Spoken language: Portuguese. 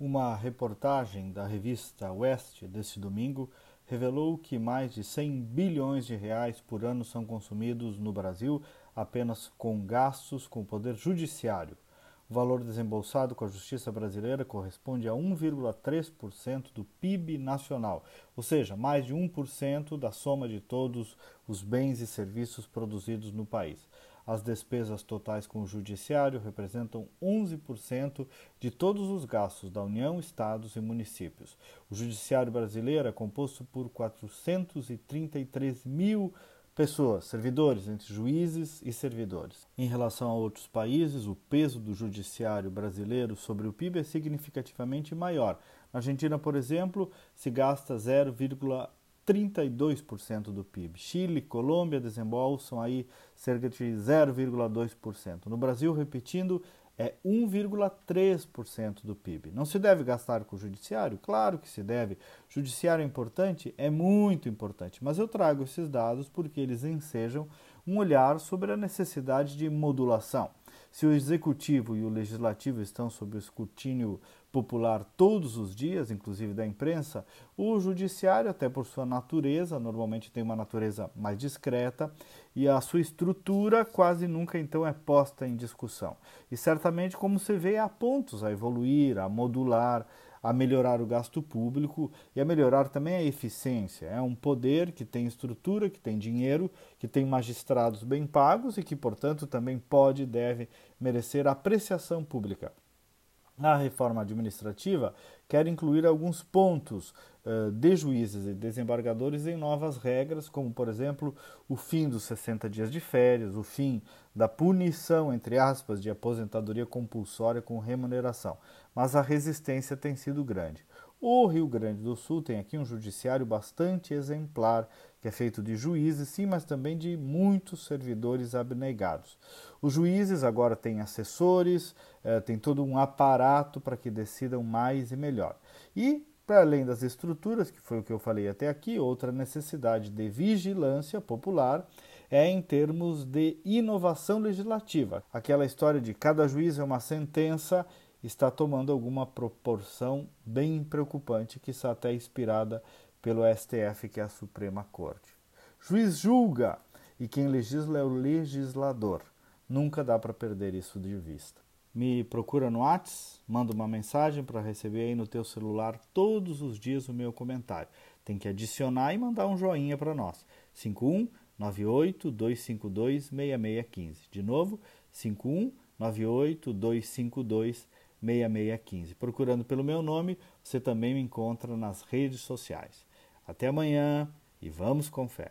Uma reportagem da revista West deste domingo revelou que mais de 100 bilhões de reais por ano são consumidos no Brasil apenas com gastos com o poder judiciário. O valor desembolsado com a justiça brasileira corresponde a 1,3% do PIB nacional, ou seja, mais de 1% da soma de todos os bens e serviços produzidos no país. As despesas totais com o Judiciário representam 11% de todos os gastos da União, Estados e municípios. O Judiciário brasileiro é composto por 433 mil pessoas, servidores, entre juízes e servidores. Em relação a outros países, o peso do judiciário brasileiro sobre o PIB é significativamente maior. Na Argentina, por exemplo, se gasta 32% do PIB. Chile Colômbia desembolsam aí cerca de 0,2%. No Brasil, repetindo, é 1,3% do PIB. Não se deve gastar com o judiciário? Claro que se deve. Judiciário é importante? É muito importante. Mas eu trago esses dados porque eles ensejam um olhar sobre a necessidade de modulação. Se o executivo e o legislativo estão sob o escrutínio popular todos os dias, inclusive da imprensa, o judiciário, até por sua natureza, normalmente tem uma natureza mais discreta e a sua estrutura quase nunca então é posta em discussão. E certamente, como se vê, há pontos a evoluir, a modular, a melhorar o gasto público e a melhorar também a eficiência. É um poder que tem estrutura, que tem dinheiro, que tem magistrados bem pagos e que, portanto, também pode e deve merecer apreciação pública. A reforma administrativa quer incluir alguns pontos uh, de juízes e desembargadores em novas regras, como, por exemplo, o fim dos 60 dias de férias, o fim da punição, entre aspas, de aposentadoria compulsória com remuneração. Mas a resistência tem sido grande. O Rio Grande do Sul tem aqui um judiciário bastante exemplar, que é feito de juízes, sim, mas também de muitos servidores abnegados. Os juízes agora têm assessores, eh, tem todo um aparato para que decidam mais e melhor. E, para além das estruturas, que foi o que eu falei até aqui, outra necessidade de vigilância popular é em termos de inovação legislativa. Aquela história de cada juiz é uma sentença está tomando alguma proporção bem preocupante, que está até inspirada pelo STF, que é a Suprema Corte. Juiz julga e quem legisla é o legislador. Nunca dá para perder isso de vista. Me procura no Whats, manda uma mensagem para receber aí no teu celular todos os dias o meu comentário. Tem que adicionar e mandar um joinha para nós. 5198 252 6615. De novo, 5198 252 6615. Procurando pelo meu nome, você também me encontra nas redes sociais. Até amanhã e vamos com fé.